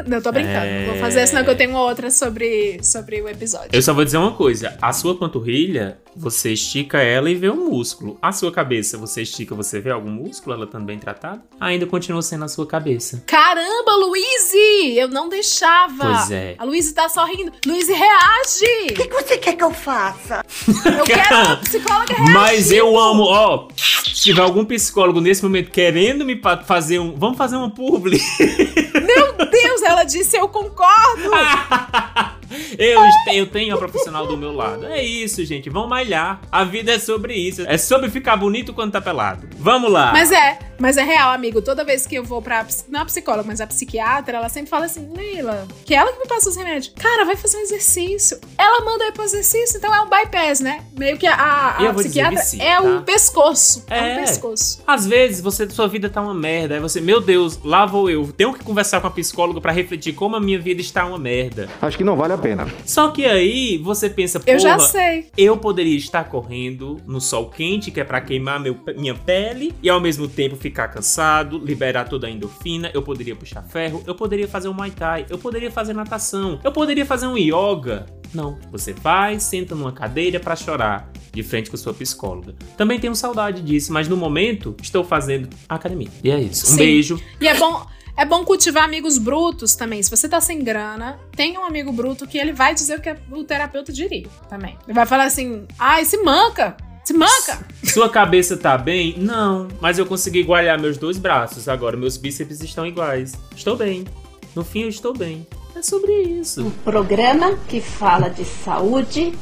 Não, tô brincando. É. Vou fazer senão que eu tenho uma outra sobre, sobre o episódio. Eu só vou dizer uma coisa: a sua panturrilha, você estica ela e vê o músculo. A sua cabeça, você estica, você vê algum músculo, ela também tratada? Ainda continua sendo a sua cabeça. Caramba, Luíse! Eu não deixava. Pois é. A Luíse tá sorrindo. Luíse, reage! O que, você quer que eu faça? Eu quero uma psicóloga reagindo. Mas eu amo, ó. Se tiver algum psicólogo nesse momento querendo me fazer um. Vamos fazer uma publi. Meu Deus, ela disse eu concordo. Eu, eu tenho a profissional do meu lado. É isso, gente. Vamos malhar. A vida é sobre isso. É sobre ficar bonito quando tá pelado. Vamos lá. Mas é, mas é real, amigo. Toda vez que eu vou pra. Não a psicóloga, mas a psiquiatra, ela sempre fala assim: Neila, que é ela que me passa os remédios. Cara, vai fazer um exercício. Ela manda eu ir pro exercício, então é um bypass, né? Meio que a, a- psiquiatra que sim, é tá? o pescoço. É, É. um pescoço. Às vezes você sua vida tá uma merda, aí você, meu Deus, lá vou eu, tenho que conversar com a psicóloga pra refletir como a minha vida está uma merda. Acho que não vale a pena. Só que aí você pensa, Eu já sei. Eu poderia estar correndo no sol quente, que é pra queimar meu- minha pele, e ao mesmo tempo ficar cansado, liberar toda a endorfina. Eu poderia puxar ferro, eu poderia fazer um muay thai, eu poderia fazer natação, eu poderia fazer um yoga. Não, você vai, senta numa cadeira pra chorar de frente com sua psicóloga. Também tenho saudade disso, mas no momento estou fazendo academia. E é isso. Um Sim. beijo. E é bom. É bom cultivar amigos brutos também. Se você tá sem grana, tem um amigo bruto que ele vai dizer o que o terapeuta diria também. Ele vai falar assim: ai, se manca! Se manca! Sua cabeça tá bem? Não, mas eu consegui igualar meus dois braços. Agora meus bíceps estão iguais. Estou bem. No fim eu estou bem. É sobre isso. Programa que fala de saúde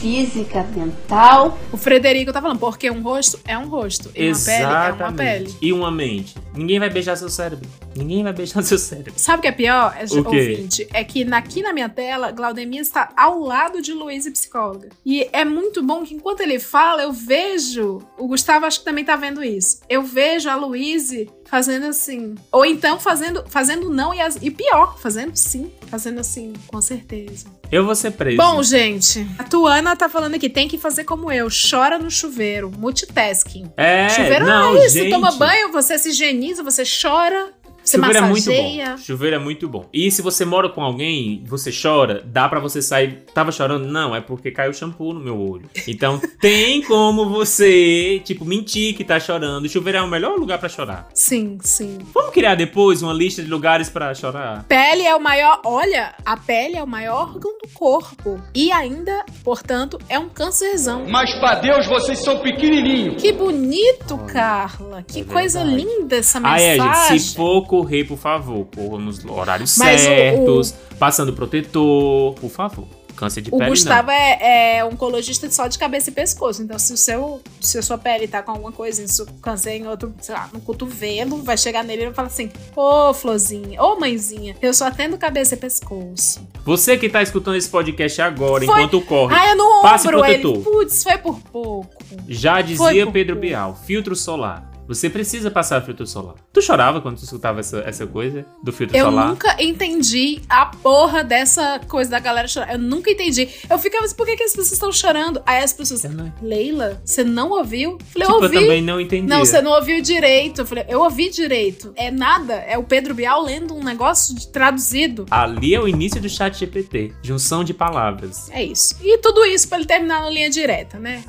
física, mental. O Frederico tá falando, porque um rosto é um rosto. E uma pele é uma pele. E uma mente. Ninguém vai beijar seu cérebro. Ninguém vai beijar seu cérebro. Sabe o que é pior, é, O ouvinte? É que aqui na minha tela, Glaudemir está ao lado de Luiz e psicóloga. E é muito bom que enquanto ele fala, eu vejo. O Gustavo acho que também tá vendo isso. Eu vejo a Luíse fazendo assim. Ou então fazendo, fazendo não e, as- e pior, fazendo sim. Fazendo assim, com certeza. Eu vou ser preso. Bom, gente, a Tuana tá falando aqui, tem que fazer como eu, chora no chuveiro, multitasking. É, chuveiro não, é isso, gente. toma banho, você se higieniza, você chora, você Chuveiro é muito massageia. bom. Chuveiro é muito bom. E se você mora com alguém, você chora, dá pra você sair. Tava chorando? Não, é porque caiu shampoo no meu olho. Então tem como você, tipo, mentir que tá chorando. Chuveiro é o melhor lugar pra chorar. Sim, sim. Vamos criar depois uma lista de lugares pra chorar? Pele é o maior. Olha, a pele é o maior órgão do corpo. E ainda, portanto, é um câncerzão. Mas pra Deus vocês são pequenininhos. Que bonito, Carla. Que coisa linda essa Ah, é, mensagem. gente. Se for correr, por favor, corra nos horários Mas o- certos, passando protetor, por favor. Câncer de O pele Gustavo não. é, é oncologista só de cabeça e pescoço. Então, se o seu, se a sua pele tá com alguma coisa, em seu câncer em outro, sei lá, no cotovelo, vai chegar nele e vai falar assim: Ô, florzinha, ô, mãezinha, eu só atendo cabeça e pescoço. Você que tá escutando esse podcast agora, Foi- enquanto corre, Ah, é no passe ombro. Ele, protetor. putz, foi por pouco. Já dizia Pedro pouco. Bial, filtro solar. Você precisa passar filtro solar. Tu chorava quando tu escutava essa, essa coisa do filtro Eu solar? nunca entendi a porra dessa coisa da galera chorar. Eu nunca entendi. Eu ficava assim, por que, que as pessoas estão chorando? Aí as pessoas, Leila, você não ouviu? Eu falei, Tipo, eu eu ouvi. também não entendi. Não, você não ouviu direito. Eu falei, eu ouvi direito. É nada. É o Pedro Bial lendo um negócio de- traduzido. Ali é o início do chat GPT. Junção de palavras. É isso. E tudo isso pra ele terminar na linha direta, né?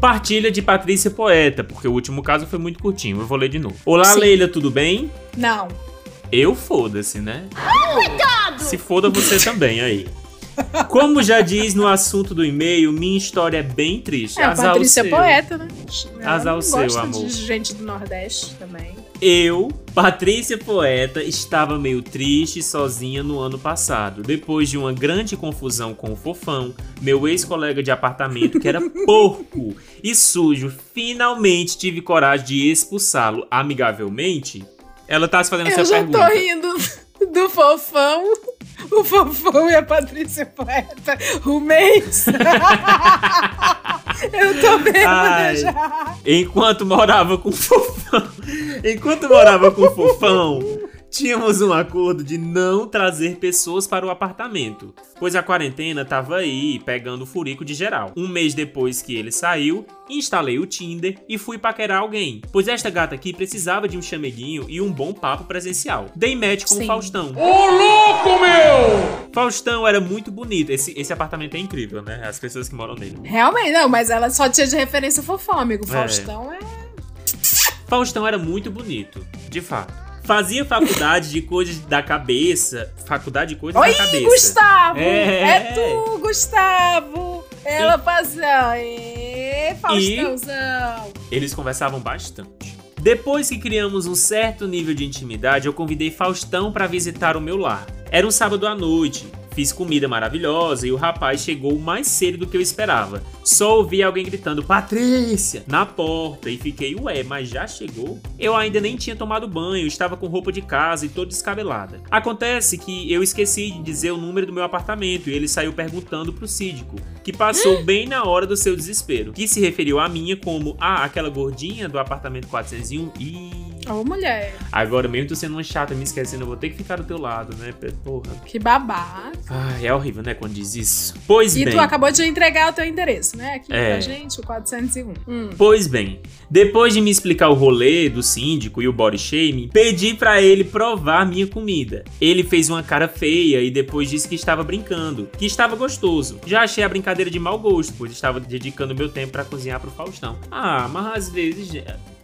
Partilha de Patrícia Poeta, porque o último caso foi muito curtinho. Eu vou ler de novo. Olá, Sim. Leila, tudo bem? Não. Eu foda-se, né? Coitado! Se foda você também aí. Como já diz no assunto do e-mail, minha história é bem triste. É, a Azar o Patrícia é seu. poeta, né? Ela Azar não o seu, gosta amor. de gente do Nordeste também. Eu, Patrícia Poeta, estava meio triste sozinha no ano passado, depois de uma grande confusão com o Fofão, meu ex-colega de apartamento que era porco e sujo. Finalmente tive coragem de expulsá-lo amigavelmente. Ela tá se fazendo Eu essa já pergunta. tô rindo do fofão. O fofão e a Patrícia Poeta. O mês. Eu tô bêbada já. Enquanto morava com o Fofão, enquanto morava com o Fofão, tínhamos um acordo de não trazer pessoas para o apartamento, pois a quarentena tava aí, pegando o furico de geral. Um mês depois que ele saiu, instalei o Tinder e fui paquerar alguém, pois esta gata aqui precisava de um chameguinho e um bom papo presencial. Dei match com o. Faustão. Ô louco, meu! Faustão era muito bonito. Esse, esse apartamento é incrível, né? As pessoas que moram nele. Realmente, não, mas ela só tinha de referência o fofão, amigo. É. Faustão é. Faustão era muito bonito, de fato. Fazia faculdade de coisas da cabeça. Faculdade de coisas Oi, da cabeça. Gustavo! É. É, tu, Gustavo! Ela fazia. Ê, Faustãozão! Eles conversavam bastante. Depois que criamos um certo nível de intimidade, eu convidei Faustão para visitar o meu lar. Era um sábado à noite. Fiz comida maravilhosa e o rapaz chegou mais cedo do que eu esperava. Só ouvi alguém gritando Patrícia na porta e fiquei, ué, mas já chegou? Eu ainda nem tinha tomado banho, estava com roupa de casa e toda descabelada. Acontece que eu esqueci de dizer o número do meu apartamento e ele saiu perguntando pro síndico, que passou bem na hora do seu desespero, que se referiu a minha como, ah, aquela gordinha do apartamento 401 e... Ô, mulher, Agora, mesmo tu sendo uma chata me esquecendo, eu vou ter que ficar do teu lado, né? Porra. que babaca. Ai, é horrível, né, quando diz isso. Pois E bem. tu acabou de entregar o teu endereço, né? Aqui É. pra gente, o 401. Hum. Pois bem, depois de me explicar o rolê do síndico e o body shaming, pedi pra ele provar minha comida. Ele fez uma cara feia e depois disse que estava brincando, que estava gostoso. Já achei a brincadeira de mau gosto, pois estava dedicando meu tempo pra cozinhar pro Faustão. Ah, mas às vezes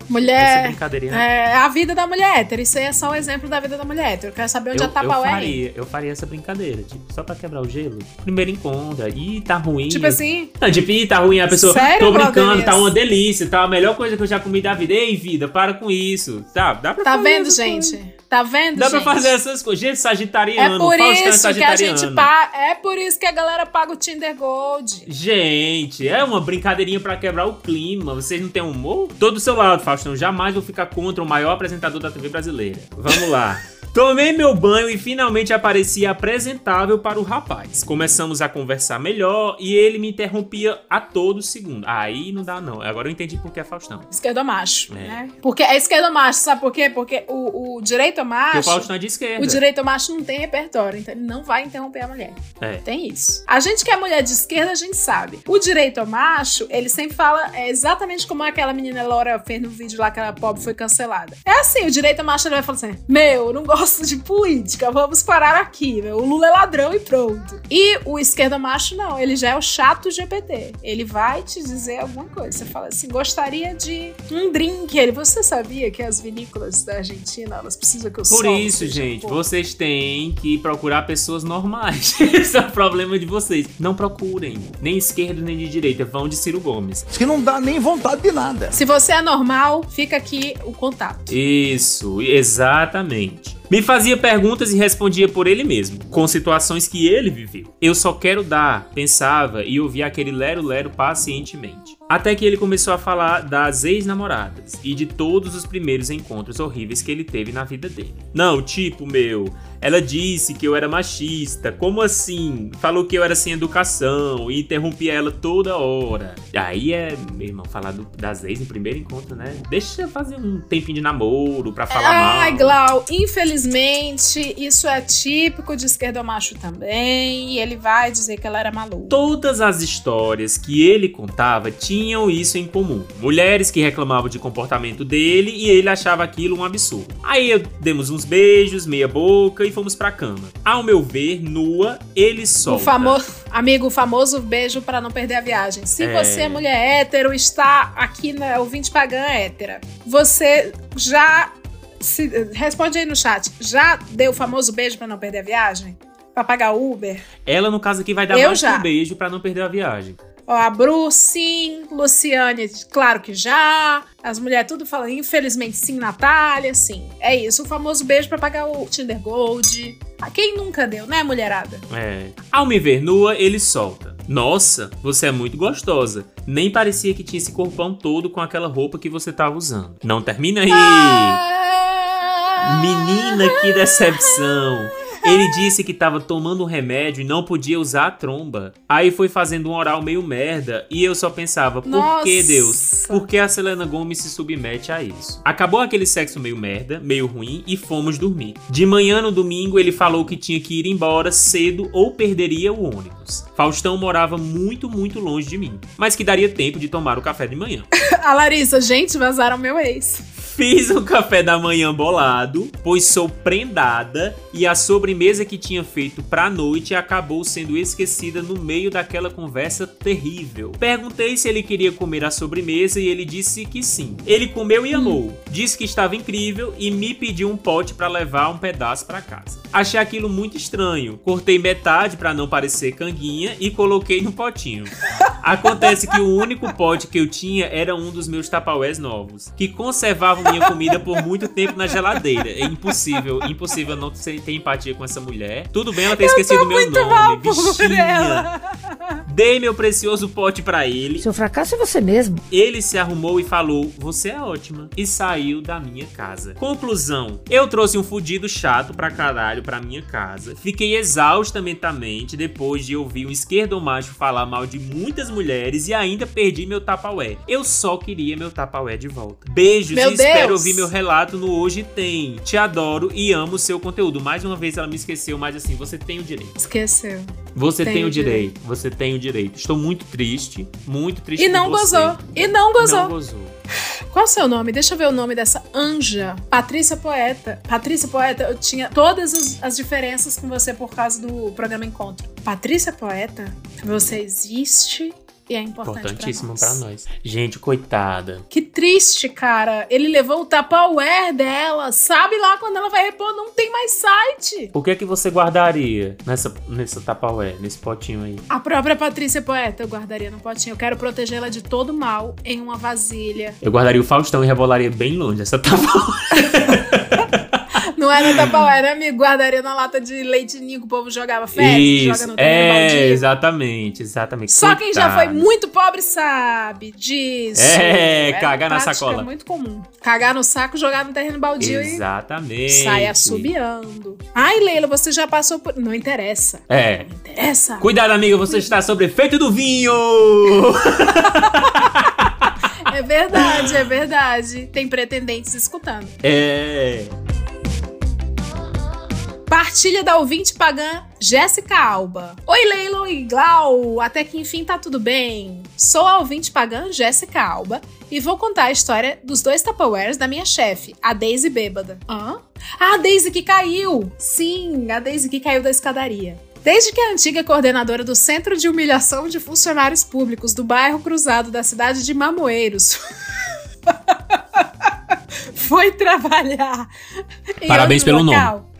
essa Mulher. brincadeirinha É a vida da mulher hétero. Isso aí é só o exemplo da vida da mulher hétero. Eu quero saber onde eu, a Tapaué eu é. eu faria essa brincadeira, tipo, só pra quebrar o gelo. Primeiro encontro, ih, tá ruim. Tipo assim. Não, tipo, ih, tá ruim, a pessoa, Sério, tô brincando, tá uma delícia, tá a melhor coisa que eu já comi da vida. Ei, vida, para com isso, tá? Dá pra Tá vendo, essa gente? Tá vendo, Dá gente? pra fazer essas coisas. Gente, sagitariano. É por Faustão é isso que a gente pa... É por isso que a galera paga o Tinder Gold. Gente, é uma brincadeirinha pra quebrar o clima. Vocês não têm humor? Tô do seu lado, Faustão. Jamais vou ficar contra o maior apresentador da TV brasileira. Vamos lá. Tomei meu banho e finalmente apareci apresentável para o rapaz. Começamos a conversar melhor e ele me interrompia a todo segundo. Aí não dá não. Agora eu entendi por que é Faustão. Esquerdomacho, É. né? Porque é esquerdomacho, sabe por quê? Porque o, o direito Porque macho... o Faustão é de esquerda. O direito macho não tem repertório, então ele não vai interromper a mulher. É. Tem isso. A gente que é mulher de esquerda, a gente sabe. O direito macho, ele sempre fala é exatamente como aquela menina Laura fez no vídeo lá que ela pobre foi cancelada. É assim, o direito macho ele vai falar assim: Meu, eu não gosto de política, vamos parar aqui, meu. O Lula é ladrão e pronto. E o esquerda macho, não, ele já é o chato GPT. Ele vai te dizer alguma coisa. Você fala assim: gostaria de um drink. Ele, você sabia que as vinícolas da Argentina, elas precisam que o Por isso, gente, vocês têm que procurar pessoas normais. Esse é o problema de vocês. Não procurem, nem esquerda nem de direita, vão de Ciro Gomes. Diz que não dá nem vontade de nada. Se você é normal, fica aqui o contato. Isso, exatamente. Me fazia perguntas e respondia por ele mesmo, com situações que ele viveu. Eu só quero dar, pensava e ouvia aquele lero-lero pacientemente. Até que ele começou a falar das ex-namoradas e de todos os primeiros encontros horríveis que ele teve na vida dele. Não, tipo, meu, ela disse que eu era machista, como assim? Falou que eu era sem educação e interrompia ela toda hora. Aí é, meu irmão, falar do- das ex no primeiro encontro, né? Deixa eu fazer um tempinho de namoro pra falar Ai, mal. Glau, infelizmente, isso é típico de esquerdomacho também. E ele vai dizer que ela era maluca. Todas as histórias que ele contava tinham isso em comum. Mulheres que reclamavam de comportamento dele e ele achava aquilo um absurdo. Aí demos uns beijos, meia boca e fomos pra cama. Ao meu ver, nua, ele O solta. famoso, amigo, o famoso beijo pra não perder a viagem. Se É. você é mulher hétero, está aqui na ouvinte pagã hétera, você já se- responde aí no chat. Já deu o famoso beijo pra não perder a viagem? Pra pagar o Uber? Ela, no caso aqui, vai dar Eu mais já. um beijo pra não perder a viagem. Ó, a Bru, sim. Luciane, claro que já. As mulheres tudo falando, infelizmente, sim. Natália, sim. É isso, o famoso beijo pra pagar o Tinder Gold. Ah, Quem nunca deu, né, mulherada? É. Ao me ver nua, ele solta. Nossa, você é muito gostosa. Nem parecia que tinha esse corpão todo com aquela roupa que você tava usando. Não termina aí. Menina, que decepção. Ele disse que tava tomando um remédio e não podia usar a tromba. Aí foi fazendo um oral meio merda e eu só pensava, por que Nossa. Deus? Por que a Selena Gomes se submete a isso? Acabou aquele sexo meio merda, meio ruim e fomos dormir. De manhã no domingo ele falou que tinha que ir embora cedo ou perderia o ônibus. Faustão morava muito, muito longe de mim, mas que daria tempo de tomar o café de manhã. A Larissa, gente, vazaram meu ex. Fiz um café da manhã bolado, pois sou prendada e a sobremesa que tinha feito pra noite acabou sendo esquecida no meio daquela conversa terrível. Perguntei se ele queria comer a sobremesa e ele disse que sim. Ele comeu e amou. Disse que estava incrível e me pediu um pote pra levar um pedaço pra casa. Achei aquilo muito estranho. Cortei metade pra não parecer canguinha e coloquei no potinho. Acontece que o único pote que eu tinha era um dos meus tapaués novos, que conservavam minha comida por muito tempo na geladeira. É impossível, impossível não ter ter empatia com essa mulher. Tudo bem ela ter esquecido o meu muito nome, mal por bichinha. ela. Dei meu precioso pote pra ele. Seu fracasso é você mesmo. Ele se arrumou e falou: Você é ótima. E saiu da minha casa. Conclusão: Eu trouxe um fudido chato pra caralho pra minha casa. Fiquei exausta mentalmente depois de ouvir um esquerdo macho falar mal de muitas mulheres e ainda perdi meu tapaué. Eu só queria meu tapaué de volta. Beijos Meu e espero Deus! ouvir meu relato no Hoje Tem. Te adoro e amo o seu conteúdo. Mais uma vez ela me esqueceu, mas assim, você tem o direito. Esqueceu. Você Tenho tem o direito. direito. Você tem o direito. Estou muito triste, muito triste E não gozou. E não gozou. Não gozou. Qual o seu nome? Deixa eu ver o nome dessa anja. Patrícia Poeta. Patrícia Poeta, eu tinha todas as, as diferenças com você por causa do programa Encontro. Patrícia Poeta, você existe e é importante Importantíssimo pra pra nós. nós. Gente, coitada. Que triste, cara. Ele levou o Tupperware dela. Sabe lá quando ela vai repor? Não tem mais site. O que é que você guardaria nessa, nessa tapaué, nesse potinho aí? A própria Patrícia Poeta eu guardaria no potinho. Eu quero protegê-la de todo mal em uma vasilha. Eu guardaria o Faustão e rebolaria bem longe essa tapaué. Não era Tupperware, era amigo. Guardaria na lata de leite ninho que o povo jogava festa, Isso, joga no é, exatamente, exatamente. Só quem já foi Coitado. muito pobre sabe disso. É, Era cagar na sacola. muito comum. Cagar no saco, jogar no terreno baldio Exatamente. e sai assobiando. Ai, Leila, você já passou por... Não interessa. É. Interessa. Cuidado, amiga, você está sob efeito do vinho! É verdade, é verdade. Tem pretendentes escutando. é. Partilha da ouvinte pagã Jéssica Alba. Oi, Leila, oi, Glau. Até que enfim tá tudo bem. Sou a ouvinte pagã Jéssica Alba e vou contar a história dos dois Tupperwares da minha chefe, a Daisy Bêbada. Hã? Ah, a Daisy que caiu! Sim, a Daisy que caiu da escadaria. Desde que a antiga coordenadora do Centro de Humilhação de Funcionários Públicos do bairro Cruzado da cidade de Mamoeiros foi trabalhar. Parabéns pelo local.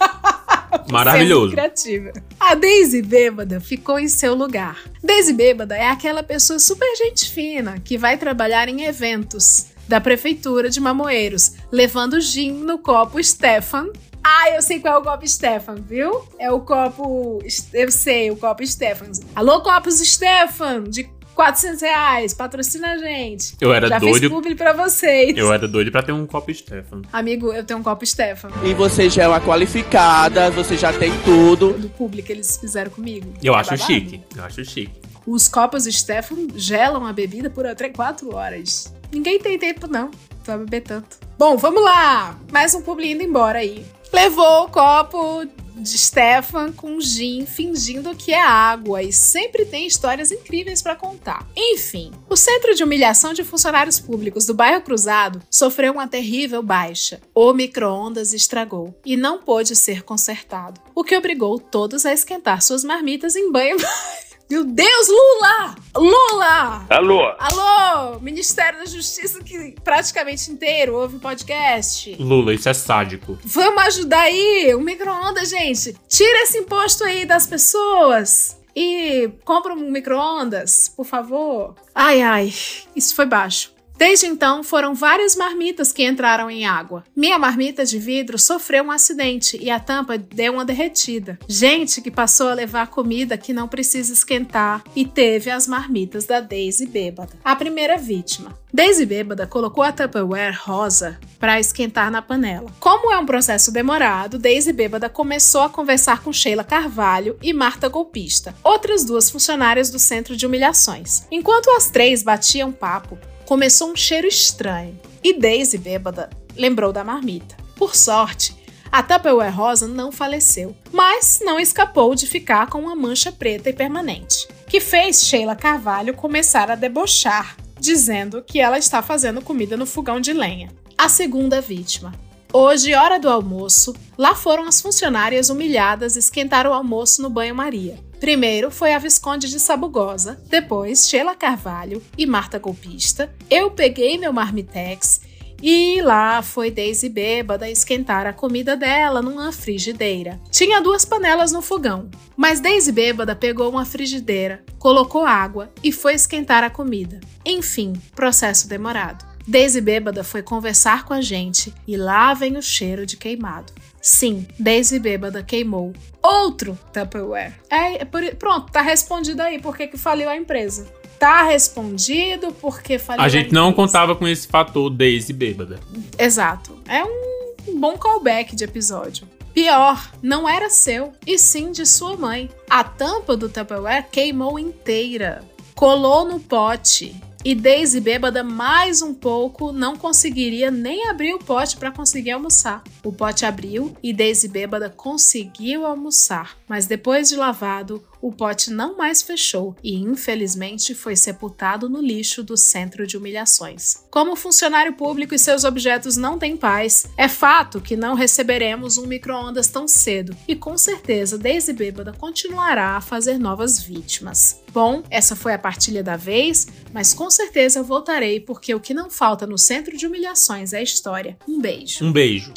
Maravilhoso. Criativa. A Daisy Bêbada ficou em seu lugar. Daisy Bêbada é aquela pessoa super gente fina que vai trabalhar em eventos da prefeitura de Mamoeiros, levando gin no copo Stefan. Ah, eu sei qual é o copo Stefan, viu? É o copo. Eu sei, o copo Stefan. Alô, copos Stefan, de 400 reais, patrocina a gente. Eu era Já doido. fiz publi pra vocês. Eu era doido pra ter um copo Stefan. Amigo, eu tenho um copo Stefan. E você já é uma qualificada, você já tem tudo. Do publi que eles fizeram comigo. Eu É acho babado. chique. Eu acho chique. Os copos Stefan gelam a bebida por até 4 horas. Ninguém tem tempo, não, pra beber tanto. Bom, vamos lá! Mais um publi indo embora aí. Levou o copo de Stefan com gin, fingindo que é água, e sempre tem histórias incríveis pra contar. Enfim, o Centro de Humilhação de Funcionários Públicos do Bairro Cruzado sofreu uma terrível baixa. O micro-ondas estragou e não pôde ser consertado, o que obrigou todos a esquentar suas marmitas em banho. Meu Deus, Lula! Lula! Alô? Alô, Ministério da Justiça que praticamente inteiro ouve podcast. Lula, isso é sádico. Vamos ajudar aí, o micro-ondas, gente. Tira esse imposto aí das pessoas. E compra um micro-ondas, por favor. Ai, ai, isso foi baixo. Desde então, foram várias marmitas que entraram em água. Minha marmita de vidro sofreu um acidente e a tampa deu uma derretida. Gente que passou a levar comida que não precisa esquentar e teve as marmitas da Daisy bêbada. A primeira vítima. Daisy bêbada colocou a Tupperware rosa para esquentar na panela. Como é um processo demorado, Daisy bêbada começou a conversar com Sheila Carvalho e Marta Golpista, outras duas funcionárias do Centro de Humilhações. Enquanto as três batiam papo, começou um cheiro estranho e Daisy, bêbada, lembrou da marmita. Por sorte, a Tupperware rosa não faleceu, mas não escapou de ficar com uma mancha preta e permanente, que fez Sheila Carvalho começar a debochar, dizendo que ela está fazendo comida no fogão de lenha. A segunda vítima. Hoje, hora do almoço, lá foram as funcionárias humilhadas esquentar o almoço no banho-maria. Primeiro foi a Visconde de Sabugosa, depois Sheila Carvalho e Marta Golpista. Eu peguei meu marmitex e lá foi Daisy bêbada esquentar a comida dela numa frigideira. Tinha duas panelas no fogão, mas Daisy bêbada pegou uma frigideira, colocou água e foi esquentar a comida. Enfim, processo demorado. Daisy bêbada foi conversar com a gente e lá vem o cheiro de queimado. Sim, Daisy bêbada queimou. Outro Tupperware. É, é por- pronto, tá respondido aí por que faliu a empresa. Tá respondido porque faliu A gente empresa. não contava com esse fator Daisy bêbada. Exato. É um bom callback de episódio. Pior, não era seu, e sim de sua mãe. A tampa do Tupperware queimou inteira. Colou no pote. E Daisy bêbada mais um pouco não conseguiria nem abrir o pote para conseguir almoçar. O pote abriu e Daisy bêbada conseguiu almoçar, mas depois de lavado, o pote não mais fechou e infelizmente foi sepultado no lixo do centro de humilhações. Como funcionário público e seus objetos não têm paz, é fato que não receberemos um micro-ondas tão cedo e com certeza Daisy bêbada continuará a fazer novas vítimas. Bom, essa foi a partilha da vez, mas com certeza eu voltarei porque o que não falta no centro de humilhações é história. Um beijo. Um beijo.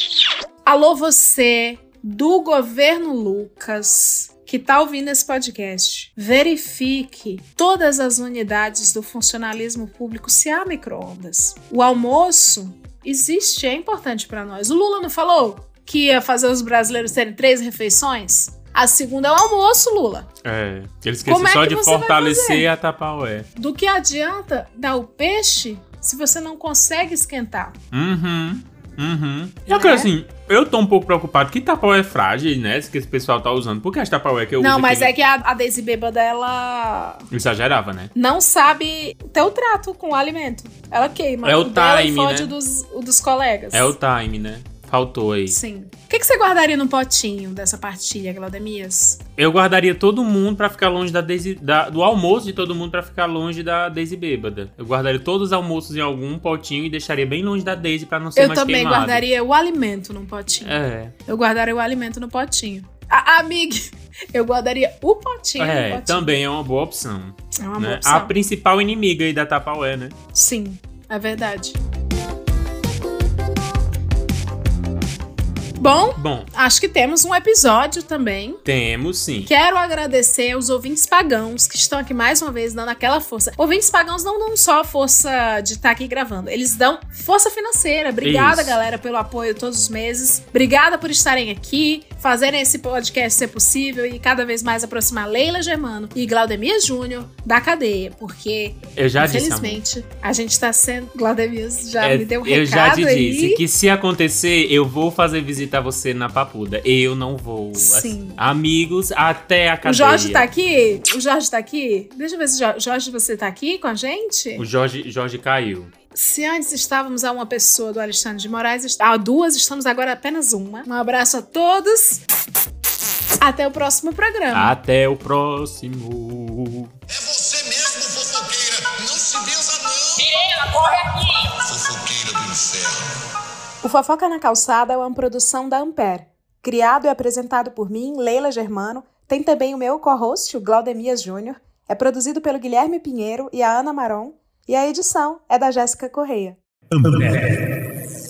Alô você do governo Lucas que tá ouvindo esse podcast, verifique todas as unidades do funcionalismo público se há micro-ondas. O almoço existe, é importante para nós. O Lula não falou? que ia fazer os brasileiros terem três refeições? A segunda é o almoço, Lula. É. Ele esqueceu Como é só que de fortalecer a Tapaué. Do que adianta dar o peixe se você não consegue esquentar? Uhum. Uhum. Eu quero assim, eu tô um pouco preocupado que Tapaué é frágil, né? Que esse pessoal tá usando. Porque as Tapaué que eu não, uso mas aqui é que a, a Daisy bêbada, ela Exagerava, né? não sabe ter o trato com o alimento. Ela queima. É o e time, fode né? o dos, o dos colegas. É o time, né? Faltou aí. Sim. O que, que você guardaria no potinho dessa partilha, Glaudemias? Eu guardaria todo mundo pra ficar longe da Daisy, da- do almoço de todo mundo pra ficar longe da Daisy bêbada. Eu guardaria todos os almoços em algum potinho e deixaria bem longe da Daisy pra não ser Eu mais também queimado. guardaria o alimento num potinho. É. Eu guardaria o alimento no potinho. A, amiga, eu guardaria o potinho no É, potinho. também é uma boa opção. É uma né? boa opção. A principal inimiga aí da Tapaué, né? Sim, é verdade. Bom, Bom, acho que temos um episódio também. temos sim. Quero agradecer aos ouvintes pagãos que estão aqui mais uma vez dando aquela força. Ouvintes pagãos não dão só força de estar aqui gravando, eles dão força financeira. Obrigada, Isso. galera, pelo apoio todos os meses. Obrigada por estarem aqui, fazerem esse podcast ser possível e cada vez mais aproximar Leila Germano e Glaudemir Júnior da cadeia, porque Eu já disse, infelizmente a gente tá sendo. Glaudemir já É, me deu um eu já recado te aí. disse que se acontecer, eu vou fazer visitar você na Papuda. Eu não vou. Sim. Amigos, até a cadeia. O Jorge tá aqui? O Jorge tá aqui? Deixa eu ver se o Jorge você tá aqui com a gente. O Jorge, Jorge caiu. Se antes estávamos a uma pessoa do Alexandre de Moraes, a duas, estamos agora apenas uma. Um abraço a todos. Até o próximo programa. Até o próximo. É você mesmo, fofoqueira. Não se benza, não. Mirela, corre aqui! Fofoqueira do inferno. O Fofoca na Calçada é uma produção da Ampere. Criado e apresentado por mim, Leila Germano. Tem também o meu co-host, o Glaudemias Júnior. É produzido pelo Guilherme Pinheiro e a Ana Maron. E a edição é da Jéssica Correia. Amber.